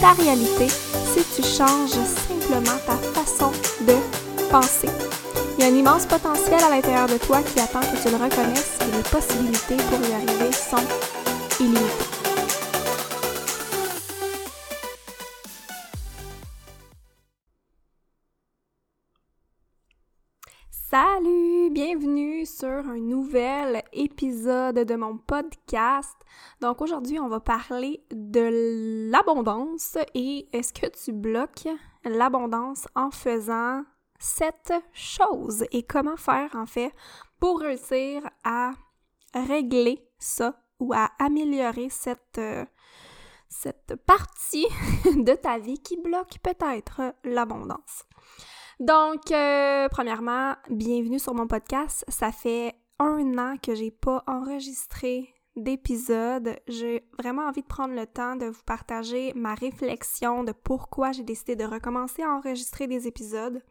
ta réalité si tu changes simplement ta façon de penser. Il y a un immense potentiel à l'intérieur de toi qui attend que tu le reconnaisses et les possibilités pour y arriver sont illimitées. Salut, bienvenue sur un nouvel épisode de mon podcast. Donc aujourd'hui, on va parler de l'abondance et est-ce que tu bloques l'abondance en faisant cette chose? Et comment faire en fait pour réussir à régler ça ou à améliorer cette euh, cette partie de ta vie qui bloque peut-être l'abondance? Donc, euh, premièrement, bienvenue sur mon podcast. Ça fait un an que j'ai pas enregistré d'épisode. J'ai vraiment envie de prendre le temps de vous partager ma réflexion de pourquoi j'ai décidé de recommencer à enregistrer des épisodes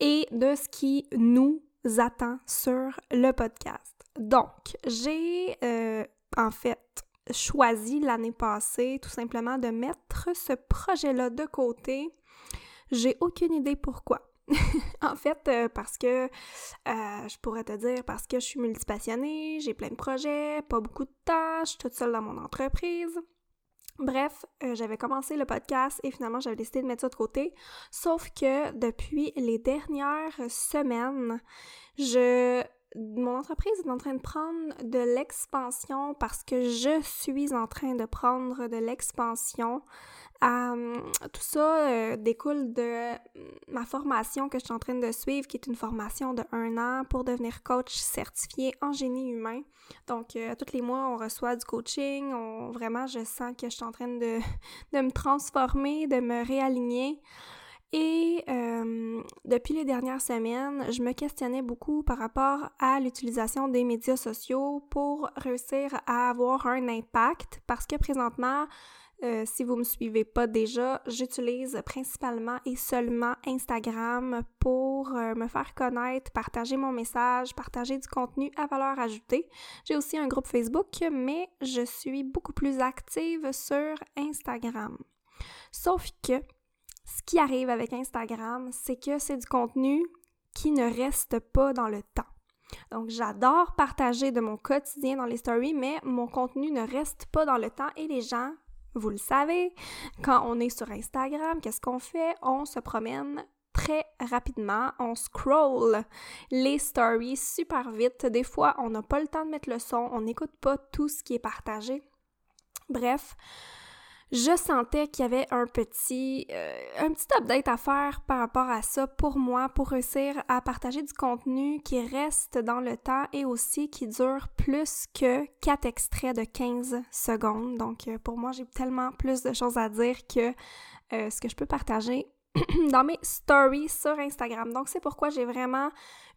et de ce qui nous attend sur le podcast. Donc, j'ai euh, en fait choisi l'année passée tout simplement de mettre ce projet-là de côté j'ai aucune idée pourquoi. en fait, euh, parce que euh, je pourrais te dire parce que je suis multipassionnée, j'ai plein de projets, pas beaucoup de tâches, je suis toute seule dans mon entreprise. Bref, euh, j'avais commencé le podcast et finalement j'avais décidé de mettre ça de côté. Sauf que depuis les dernières semaines, je mon entreprise est en train de prendre de l'expansion parce que je suis en train de prendre de l'expansion tout ça euh, découle de ma formation que je suis en train de suivre, qui est une formation de un an pour devenir coach certifié en génie humain. Donc, euh, tous les mois, on reçoit du coaching. On, vraiment, je sens que je suis en train de, de me transformer, de me réaligner. Et euh, depuis les dernières semaines, je me questionnais beaucoup par rapport à l'utilisation des médias sociaux pour réussir à avoir un impact parce que présentement, euh, si vous me suivez pas déjà, j'utilise principalement et seulement Instagram pour euh, me faire connaître, partager mon message, partager du contenu à valeur ajoutée. J'ai aussi un groupe Facebook, mais je suis beaucoup plus active sur Instagram. Sauf que ce qui arrive avec Instagram, c'est que c'est du contenu qui ne reste pas dans le temps. Donc, j'adore partager de mon quotidien dans les stories, mais mon contenu ne reste pas dans le temps et les gens vous le savez, quand on est sur Instagram, qu'est-ce qu'on fait? On se promène très rapidement, on scroll les stories super vite. Des fois, on n'a pas le temps de mettre le son, on n'écoute pas tout ce qui est partagé. Bref, je sentais qu'il y avait un petit, euh, un petit update à faire par rapport à ça pour moi, pour réussir à partager du contenu qui reste dans le temps et aussi qui dure plus que 4 extraits de 15 secondes. Donc euh, pour moi, j'ai tellement plus de choses à dire que euh, ce que je peux partager dans mes stories sur Instagram. Donc c'est pourquoi j'ai vraiment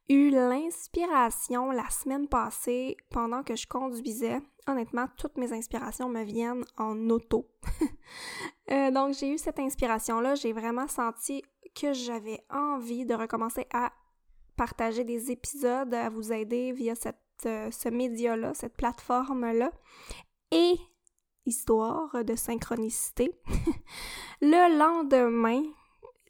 eu l'inspiration la semaine passée pendant que je conduisais. Honnêtement, toutes mes inspirations me viennent en auto. Euh, donc, j'ai eu cette inspiration-là. J'ai vraiment senti que j'avais envie de recommencer à partager des épisodes, à vous aider via cette, euh, ce média-là, cette plateforme-là. Et histoire de synchronicité, le lendemain,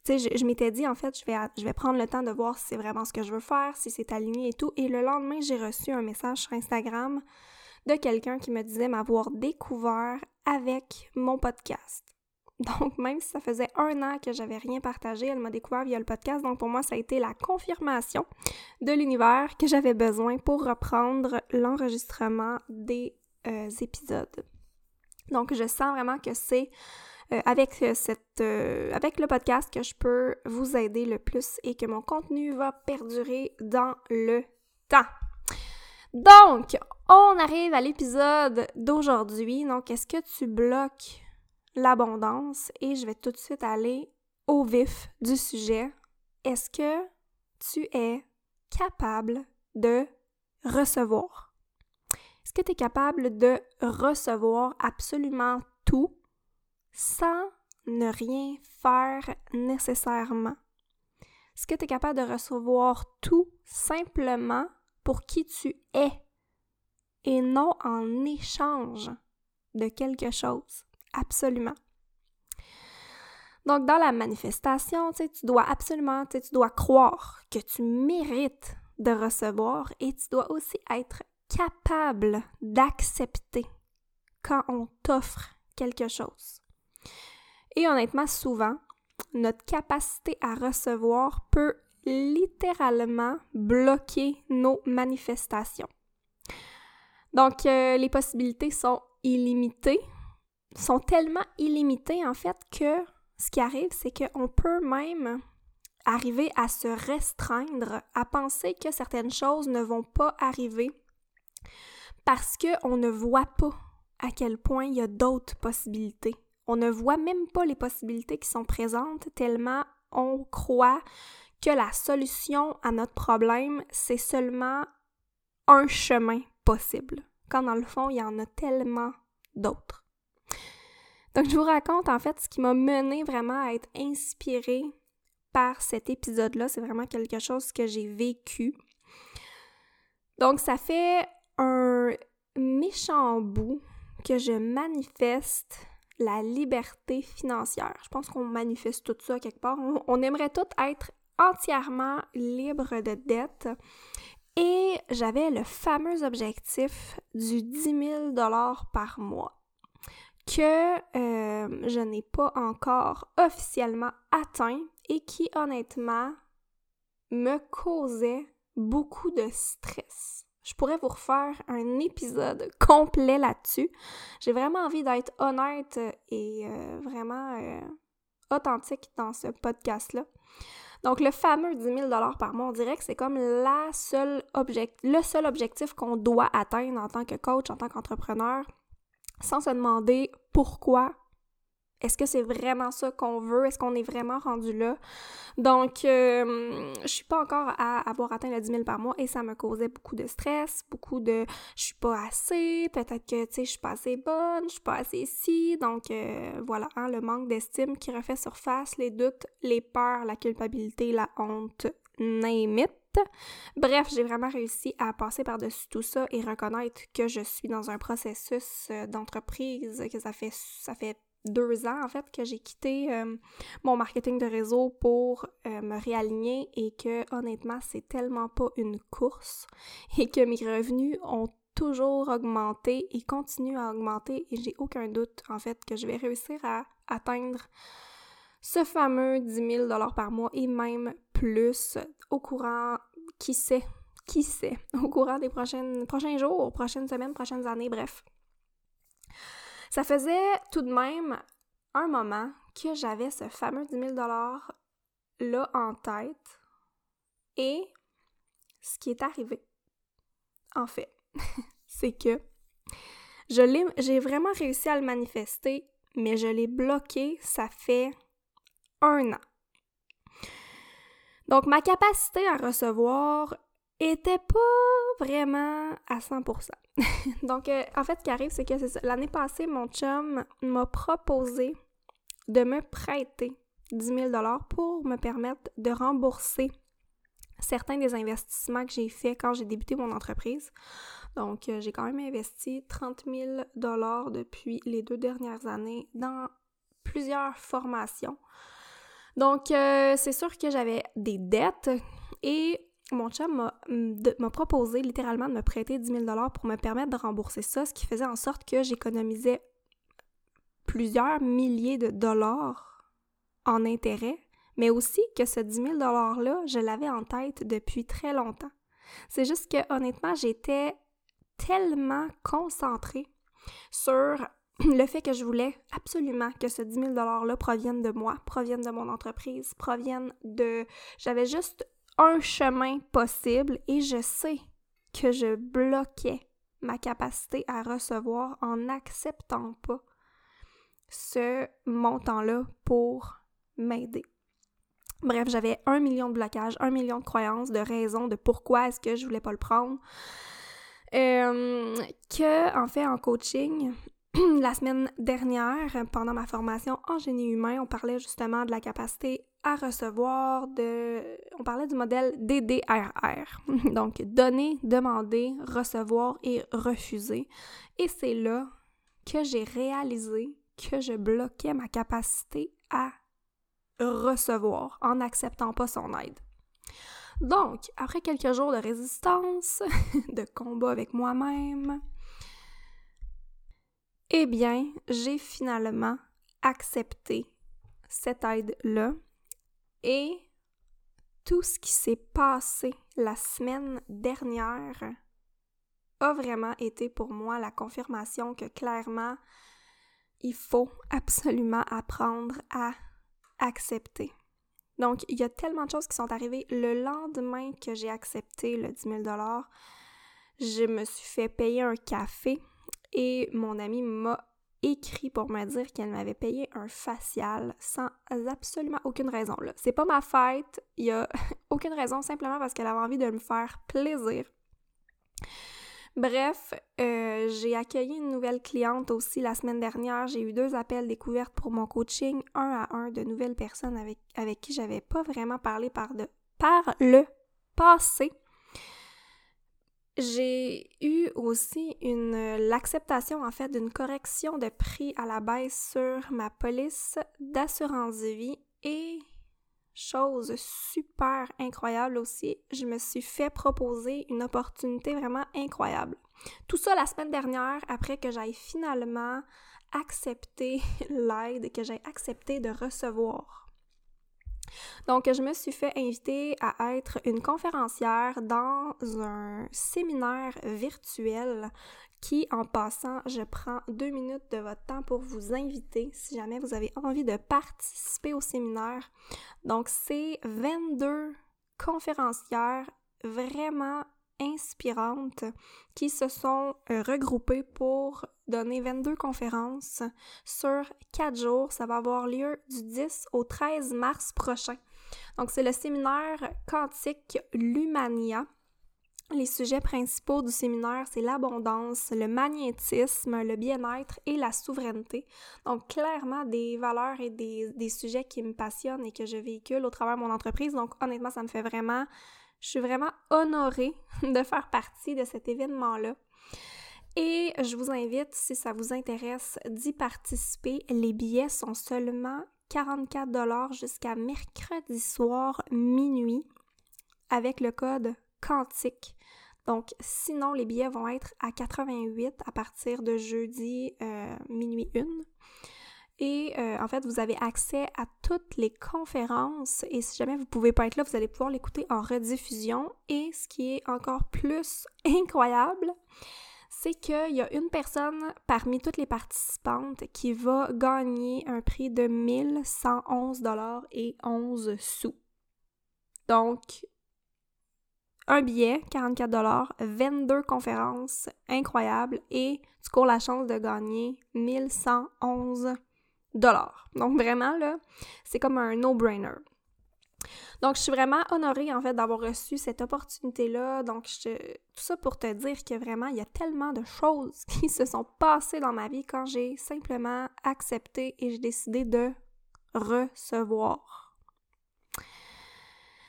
tu sais, je, m'étais dit, en fait, je vais, je vais prendre le temps de voir si c'est vraiment ce que je veux faire, si c'est aligné et tout. Et le lendemain, j'ai reçu un message sur Instagram de quelqu'un qui me disait m'avoir découvert avec mon podcast. Donc, même si ça faisait un an que j'avais rien partagé, elle m'a découvert via le podcast. Donc, pour moi, ça a été la confirmation de l'univers que j'avais besoin pour reprendre l'enregistrement des euh, épisodes. Donc, je sens vraiment que c'est euh, avec, euh, cette, euh, avec le podcast que je peux vous aider le plus et que mon contenu va perdurer dans le temps. Donc, on arrive à l'épisode d'aujourd'hui. Donc, est-ce que tu bloques l'abondance? Et je vais tout de suite aller au vif du sujet. Est-ce que tu es capable de recevoir? Est-ce que tu es capable de recevoir absolument sans ne rien faire nécessairement? Est-ce que tu es capable de recevoir tout simplement pour qui tu es et non en échange de quelque chose? Absolument. Donc, dans la manifestation, tu dois absolument, tu dois croire que tu mérites de recevoir et tu dois aussi être capable d'accepter quand on t'offre quelque chose. Et honnêtement, souvent, notre capacité à recevoir peut littéralement bloquer nos manifestations. Donc, euh, les possibilités sont illimitées, sont tellement illimitées en fait que ce qui arrive, c'est qu'on peut même arriver à se restreindre, à penser que certaines choses ne vont pas arriver parce qu'on ne voit pas à quel point il y a d'autres possibilités. On ne voit même pas les possibilités qui sont présentes tellement on croit que la solution à notre problème, c'est seulement un chemin possible, quand dans le fond, il y en a tellement d'autres. Donc, je vous raconte en fait ce qui m'a mené vraiment à être inspirée par cet épisode-là. C'est vraiment quelque chose que j'ai vécu. Donc, ça fait un méchant bout que je manifeste la liberté financière. Je pense qu'on manifeste tout ça quelque part. On, aimerait tout être entièrement libre de dette. Et j'avais le fameux objectif du 10 000 par mois que euh, je n'ai pas encore officiellement atteint et qui honnêtement me causait beaucoup de stress. Je pourrais vous refaire un épisode complet là-dessus. J'ai vraiment envie d'être honnête et euh, vraiment euh, authentique dans ce podcast-là. Donc, le fameux 10 000 par mois, on dirait c'est comme le seul objectif qu'on doit atteindre en tant que coach, en tant qu'entrepreneur, sans se demander pourquoi. Est-ce que c'est vraiment ça qu'on veut? Est-ce qu'on est vraiment rendu là? Donc, euh, je suis pas encore à avoir atteint le 10 000 par mois et ça me causait beaucoup de stress, beaucoup de je suis pas assez, peut-être que, tu sais, je suis pas assez bonne, je suis pas assez ici. Donc, euh, voilà, hein, le manque d'estime qui refait surface, les doutes, les peurs, la culpabilité, la honte, name. Bref, j'ai vraiment réussi à passer par-dessus tout ça et reconnaître que je suis dans un processus euh, d'entreprise, que ça fait, ça fait deux ans en fait que j'ai quitté euh, mon marketing de réseau pour euh, me réaligner et que honnêtement c'est tellement pas une course et que mes revenus ont toujours augmenté et continuent à augmenter et j'ai aucun doute en fait que je vais réussir à atteindre ce fameux 10 000 par mois et même plus au courant, qui sait, qui sait, au courant des prochains jours, prochaines semaines, prochaines années, bref. Ça faisait tout de même un moment que j'avais ce fameux 10 000 là en tête et ce qui est arrivé, en fait, c'est que je j'ai vraiment réussi à le manifester, mais je l'ai bloqué, ça fait un an. Donc, ma capacité à recevoir était pas vraiment à 100%. Donc, euh, en fait, ce qui arrive, c'est que l'année passée, mon chum m'a proposé de me prêter 10 000 pour me permettre de rembourser certains des investissements que j'ai faits quand j'ai débuté mon entreprise. Donc, euh, j'ai quand même investi 30 000 depuis les deux dernières années dans plusieurs formations. Donc, euh, c'est sûr que j'avais des dettes et mon chum m'a proposé littéralement de me prêter 10 000 pour me permettre de rembourser ça, ce qui faisait en sorte que j'économisais plusieurs milliers de dollars en intérêts, mais aussi que ce 10 000 $-là, je l'avais en tête depuis très longtemps. C'est juste que honnêtement, j'étais tellement concentrée sur le fait que je voulais absolument que ce 10 000 $-là provienne de moi, provienne de mon entreprise, provienne de... J'avais juste un chemin possible et je sais que je bloquais ma capacité à recevoir en n'acceptant pas ce montant-là pour m'aider. Bref, j'avais un million de blocages, un million de croyances, de raisons de pourquoi est-ce que je voulais pas le prendre. Euh, que, en fait, en coaching, la semaine dernière, pendant ma formation en génie humain, on parlait justement de la capacité à recevoir, de... on parlait du modèle DDRR. Donc, donner, demander, recevoir et refuser. Et c'est là que j'ai réalisé que je bloquais ma capacité à recevoir en n'acceptant pas son aide. Donc, après quelques jours de résistance, de combat avec moi-même, eh bien, j'ai finalement accepté cette aide-là et tout ce qui s'est passé la semaine dernière a vraiment été pour moi la confirmation que clairement, il faut absolument apprendre à accepter. Donc, il y a tellement de choses qui sont arrivées. Le lendemain que j'ai accepté le 10 000 je me suis fait payer un café et mon ami m'a écrit pour me dire qu'elle m'avait payé un facial sans absolument aucune raison. C'est pas ma fête, il y a aucune raison, simplement parce qu'elle avait envie de me faire plaisir. Bref, euh, j'ai accueilli une nouvelle cliente aussi la semaine dernière. J'ai eu deux appels découvertes pour mon coaching, un à un de nouvelles personnes avec, avec qui j'avais pas vraiment parlé par, de, par le passé. J'ai eu aussi une l'acceptation en fait d'une correction de prix à la baisse sur ma police d'assurance vie et chose super incroyable aussi, je me suis fait proposer une opportunité vraiment incroyable. Tout ça la semaine dernière après que j'aille finalement accepté l'aide que j'ai accepté de recevoir. Donc, je me suis fait inviter à être une conférencière dans un séminaire virtuel qui, en passant, je prends deux minutes de votre temps pour vous inviter si jamais vous avez envie de participer au séminaire. Donc, c'est 22 conférencières vraiment inspirantes qui se sont euh, regroupées pour donner 22 conférences sur 4 jours. Ça va avoir lieu du 10 au 13 mars prochain. Donc, c'est le séminaire quantique Lumania. Les sujets principaux du séminaire, c'est l'abondance, le magnétisme, le bien-être et la souveraineté. Donc, clairement, des valeurs et des, des, sujets qui me passionnent et que je véhicule au travers de mon entreprise. Donc, honnêtement, ça me fait vraiment... Je suis vraiment honorée de faire partie de cet événement-là. Et je vous invite, si ça vous intéresse, d'y participer. Les billets sont seulement 44 jusqu'à mercredi soir minuit avec le code quantique. Donc, sinon, les billets vont être à 88 à partir de jeudi euh, minuit 1. Et euh, en fait, vous avez accès à toutes les conférences et si jamais vous ne pouvez pas être là, vous allez pouvoir l'écouter en rediffusion. Et ce qui est encore plus incroyable, c'est qu'il y a une personne parmi toutes les participantes qui va gagner un prix de 1111 dollars et 11 sous. Donc, un billet, 44 dollars, 22 conférences incroyables et tu cours la chance de gagner 1111 Donc vraiment là, c'est comme un no-brainer. Donc, je suis vraiment honorée, en fait, d'avoir reçu cette opportunité-là. Donc, tout ça pour te dire que vraiment, il y a tellement de choses qui se sont passées dans ma vie quand j'ai simplement accepté et j'ai décidé de recevoir.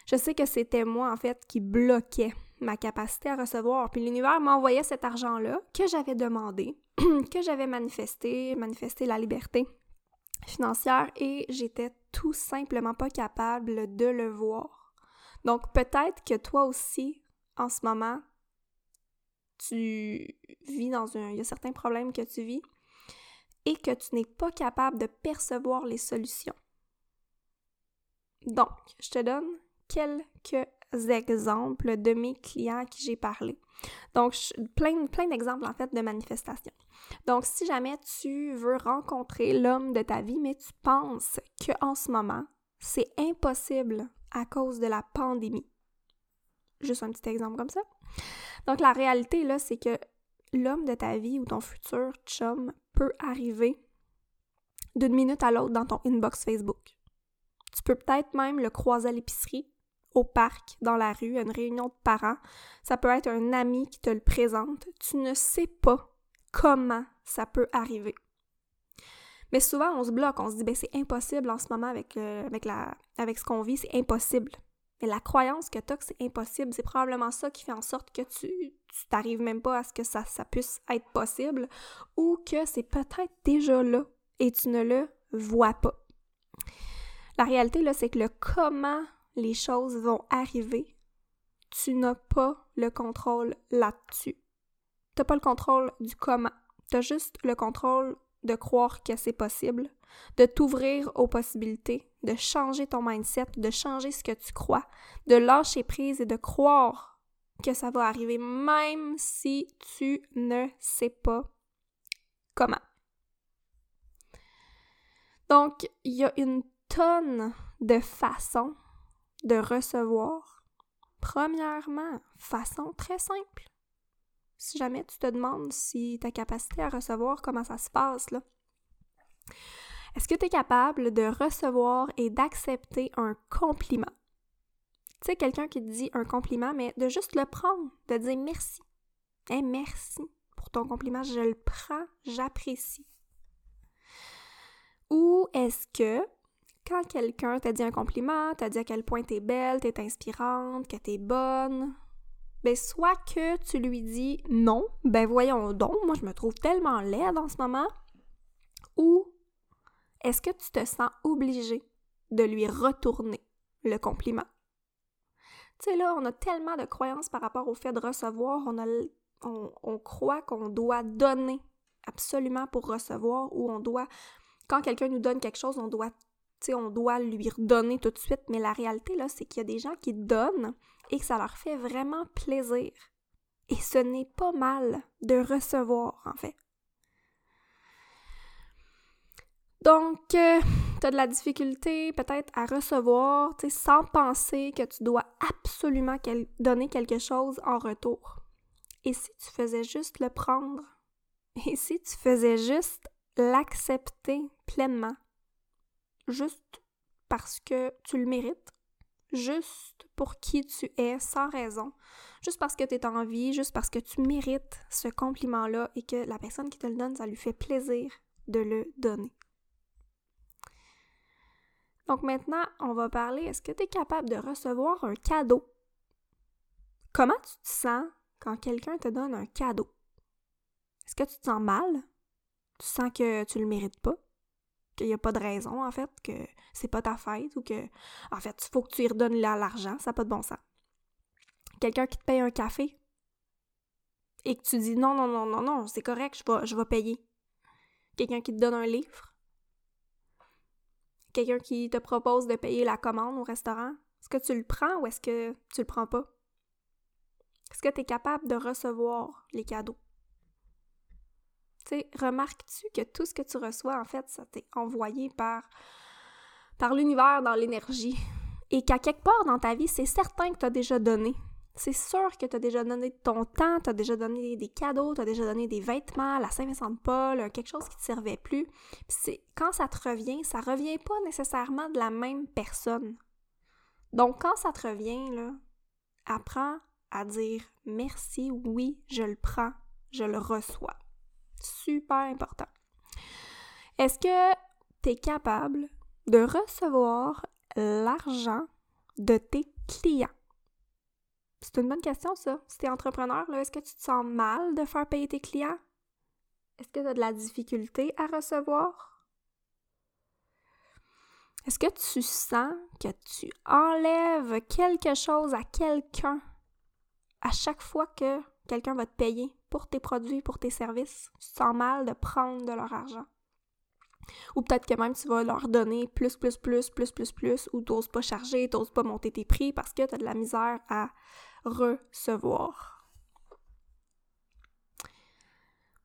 Je sais que c'était moi, en fait, qui bloquais ma capacité à recevoir. Puis l'univers m'envoyait cet argent-là que j'avais demandé, que j'avais manifesté, manifesté la liberté financière et j'étais tout simplement pas capable de le voir. Donc peut-être que toi aussi, en ce moment, tu vis dans un... Il y a certains problèmes que tu vis et que tu n'es pas capable de percevoir les solutions. Donc, je te donne quelques exemples de mes clients à qui j'ai parlé. Donc, plein, plein d'exemples en fait de manifestations. Donc, si jamais tu veux rencontrer l'homme de ta vie, mais tu penses qu'en ce moment, c'est impossible à cause de la pandémie. Juste un petit exemple comme ça. Donc, la réalité, là, c'est que l'homme de ta vie ou ton futur chum peut arriver d'une minute à l'autre dans ton inbox Facebook. Tu peux peut-être même le croiser à l'épicerie, au parc, dans la rue, à une réunion de parents. Ça peut être un ami qui te le présente. Tu ne sais pas comment ça peut arriver. Mais souvent, on se bloque, on se dit, ben c'est impossible en ce moment avec, euh, avec, la, avec ce qu'on vit, c'est impossible. Mais la croyance que tu as que c'est impossible, c'est probablement ça qui fait en sorte que tu t'arrives même pas à ce que ça, ça puisse être possible ou que c'est peut-être déjà là et tu ne le vois pas. La réalité, là, c'est que le comment les choses vont arriver, tu n'as pas le contrôle là-dessus. Tu n'as pas le contrôle du comment. Tu as juste le contrôle de croire que c'est possible, de t'ouvrir aux possibilités, de changer ton mindset, de changer ce que tu crois, de lâcher prise et de croire que ça va arriver même si tu ne sais pas comment. Donc, il y a une tonne de façons de recevoir. Premièrement, façon très simple. Si jamais tu te demandes si ta capacité à recevoir, comment ça se passe, là. Est-ce que tu es capable de recevoir et d'accepter un compliment? Tu sais, quelqu'un qui te dit un compliment, mais de juste le prendre, de dire merci. Eh, merci pour ton compliment, je le prends, j'apprécie. Ou est-ce que quand quelqu'un t'a dit un compliment, t'a dit à quel point t'es belle, t'es inspirante, que t'es bonne, ben soit que tu lui dis non, ben voyons donc, moi je me trouve tellement laide en ce moment, ou est-ce que tu te sens obligé de lui retourner le compliment? Tu sais, là, on a tellement de croyances par rapport au fait de recevoir, on, a, on, on croit qu'on doit donner absolument pour recevoir, ou on doit, quand quelqu'un nous donne quelque chose, on doit on doit lui redonner tout de suite, mais la réalité, là, c'est qu'il y a des gens qui donnent et que ça leur fait vraiment plaisir. Et ce n'est pas mal de recevoir, en fait. Donc, euh, tu as de la difficulté peut-être à recevoir, sans penser que tu dois absolument donner quelque chose en retour. Et si tu faisais juste le prendre? Et si tu faisais juste l'accepter pleinement? Juste parce que tu le mérites, juste pour qui tu es, sans raison, juste parce que tu es en vie, juste parce que tu mérites ce compliment-là et que la personne qui te le donne, ça lui fait plaisir de le donner. Donc maintenant, on va parler, est-ce que tu es capable de recevoir un cadeau? Comment tu te sens quand quelqu'un te donne un cadeau? Est-ce que tu te sens mal? Tu sens que tu le mérites pas? Qu'il n'y a pas de raison, en fait, que c'est pas ta fête ou que, en fait, il faut que tu y redonnes l'argent, ça n'a pas de bon sens. Quelqu'un qui te paye un café et que tu dis non, non, non, non, non, c'est correct, je vais, je vais payer. Quelqu'un qui te donne un livre. Quelqu'un qui te propose de payer la commande au restaurant. Est-ce que tu le prends ou est-ce que tu le prends pas? Est-ce que tu es capable de recevoir les cadeaux? Tu sais, remarques-tu que tout ce que tu reçois, en fait, ça t'est envoyé par, par l'univers dans l'énergie? Et qu'à quelque part dans ta vie, c'est certain que tu as déjà donné. C'est sûr que tu as déjà donné ton temps, tu as déjà donné des cadeaux, tu as déjà donné des vêtements, la Saint-Vincent de Paul, quelque chose qui te servait plus. c'est quand ça te revient, ça revient pas nécessairement de la même personne. Donc quand ça te revient là, apprends à dire merci, oui, je le prends, je le reçois super important. Est-ce que tu es capable de recevoir l'argent de tes clients? C'est une bonne question, ça. Si tu es entrepreneur, est-ce que tu te sens mal de faire payer tes clients? Est-ce que tu as de la difficulté à recevoir? Est-ce que tu sens que tu enlèves quelque chose à quelqu'un à chaque fois que quelqu'un va te payer? Pour tes produits, pour tes services, tu sens mal de prendre de leur argent. Ou peut-être que même tu vas leur donner plus, plus, plus, plus, plus, plus, ou t'oses pas charger, t'oses pas monter tes prix parce que tu as de la misère à recevoir.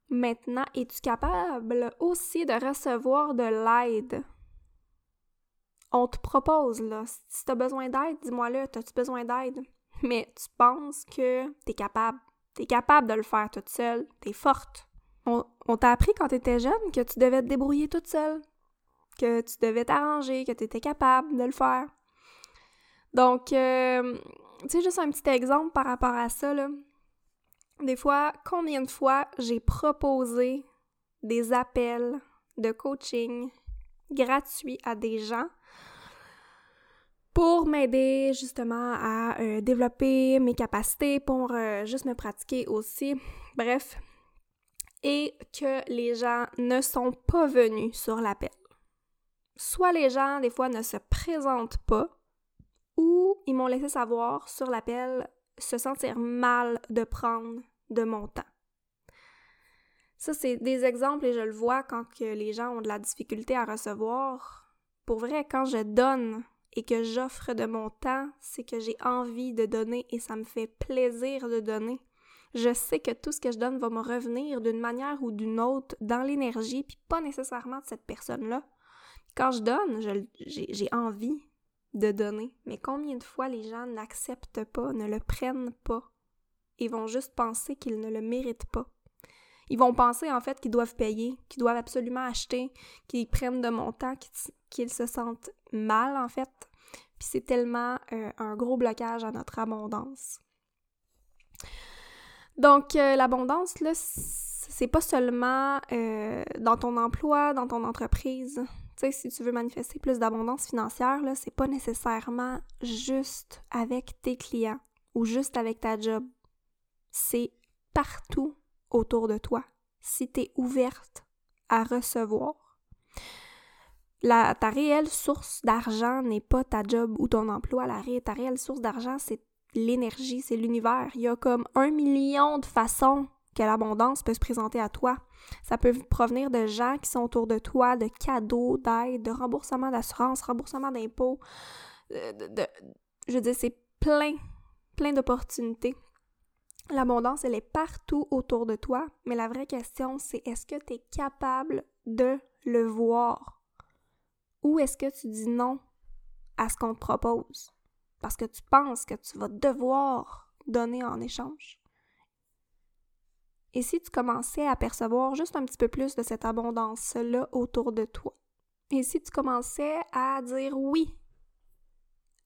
Maintenant, es-tu capable aussi de recevoir de l'aide? On te propose, là, si tu as besoin d'aide, dis-moi là, as-tu besoin d'aide? Mais tu penses que tu es capable? T'es capable de le faire toute seule. T'es forte. On, t'a appris quand t'étais jeune que tu devais te débrouiller toute seule. que tu devais t'arranger, que tu étais capable de le faire. Donc, euh, tu sais, juste un petit exemple par rapport à ça, là. Des fois, combien de fois j'ai proposé des appels de coaching gratuits à des gens pour m'aider justement à euh, développer mes capacités, pour euh, juste me pratiquer aussi. Bref, et que les gens ne sont pas venus sur l'appel. Soit les gens, des fois, ne se présentent pas, ou ils m'ont laissé savoir sur l'appel se sentir mal de prendre de mon temps. Ça, c'est des exemples et je le vois quand les gens ont de la difficulté à recevoir. Pour vrai, quand je donne et que j'offre de mon temps, c'est que j'ai envie de donner et ça me fait plaisir de donner. Je sais que tout ce que je donne va me revenir d'une manière ou d'une autre dans l'énergie, puis pas nécessairement de cette personne-là. Quand je donne, j'ai envie de donner. Mais combien de fois les gens n'acceptent pas, ne le prennent pas? Ils vont juste penser qu'ils ne le méritent pas? Ils vont penser en fait qu'ils doivent payer, qu'ils doivent absolument acheter, qu'ils prennent de mon temps, qu'ils se sentent mal en fait. Puis c'est tellement euh, un gros blocage à notre abondance. Donc euh, l'abondance, là, c'est pas seulement euh, dans ton emploi, dans ton entreprise. Tu sais, si tu veux manifester plus d'abondance financière, là, c'est pas nécessairement juste avec tes clients ou juste avec ta job. C'est partout autour de toi. Si tu es ouverte à recevoir, ta réelle source d'argent n'est pas ta job ou ton emploi. La, ta réelle source d'argent, c'est l'énergie, c'est l'univers. Il y a comme un million de façons que l'abondance peut se présenter à toi. Ça peut provenir de gens qui sont autour de toi, de cadeaux, d'aide, de remboursement d'assurance, remboursement d'impôts. Euh, de, je veux dire, c'est plein, plein d'opportunités. L'abondance, elle est partout autour de toi, mais la vraie question, c'est est-ce que tu es capable de le voir? Ou est-ce que tu dis non à ce qu'on te propose? Parce que tu penses que tu vas devoir donner en échange. Et si tu commençais à percevoir juste un petit peu plus de cette abondance-là autour de toi? Et si tu commençais à dire oui,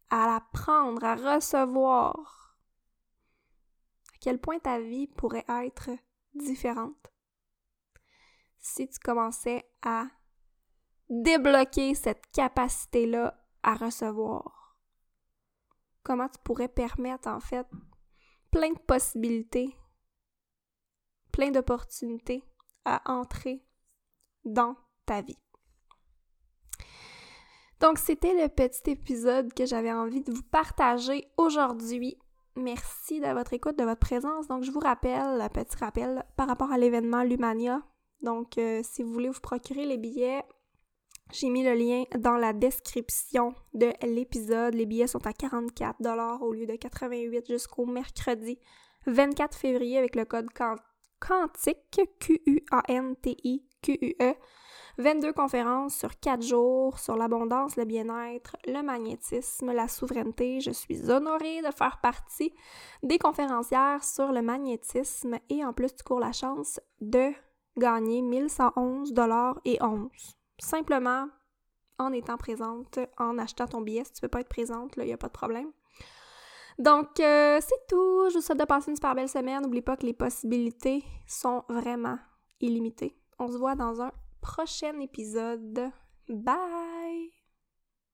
à la prendre, à recevoir, quel point ta vie pourrait être différente si tu commençais à débloquer cette capacité-là à recevoir? Comment tu pourrais permettre en fait plein de possibilités, plein d'opportunités à entrer dans ta vie? Donc, c'était le petit épisode que j'avais envie de vous partager aujourd'hui. Merci de votre écoute, de votre présence. Donc, je vous rappelle, petit rappel par rapport à l'événement Lumania. Donc, euh, si vous voulez vous procurer les billets, j'ai mis le lien dans la description de l'épisode. Les billets sont à 44 au lieu de 88 jusqu'au mercredi 24 février avec le code quantique Q-U-A-N-T-I-Q-U-E 22 conférences sur 4 jours sur l'abondance, le bien-être, le magnétisme, la souveraineté. Je suis honorée de faire partie des conférencières sur le magnétisme et en plus tu cours la chance de gagner 1111 dollars et 11. Simplement en étant présente, en achetant ton billet. Si tu veux pas être présente, il n'y a pas de problème. Donc, euh, c'est tout. Je vous souhaite de passer une super belle semaine. N'oublie pas que les possibilités sont vraiment illimitées. On se voit dans un prochain épisode. Bye!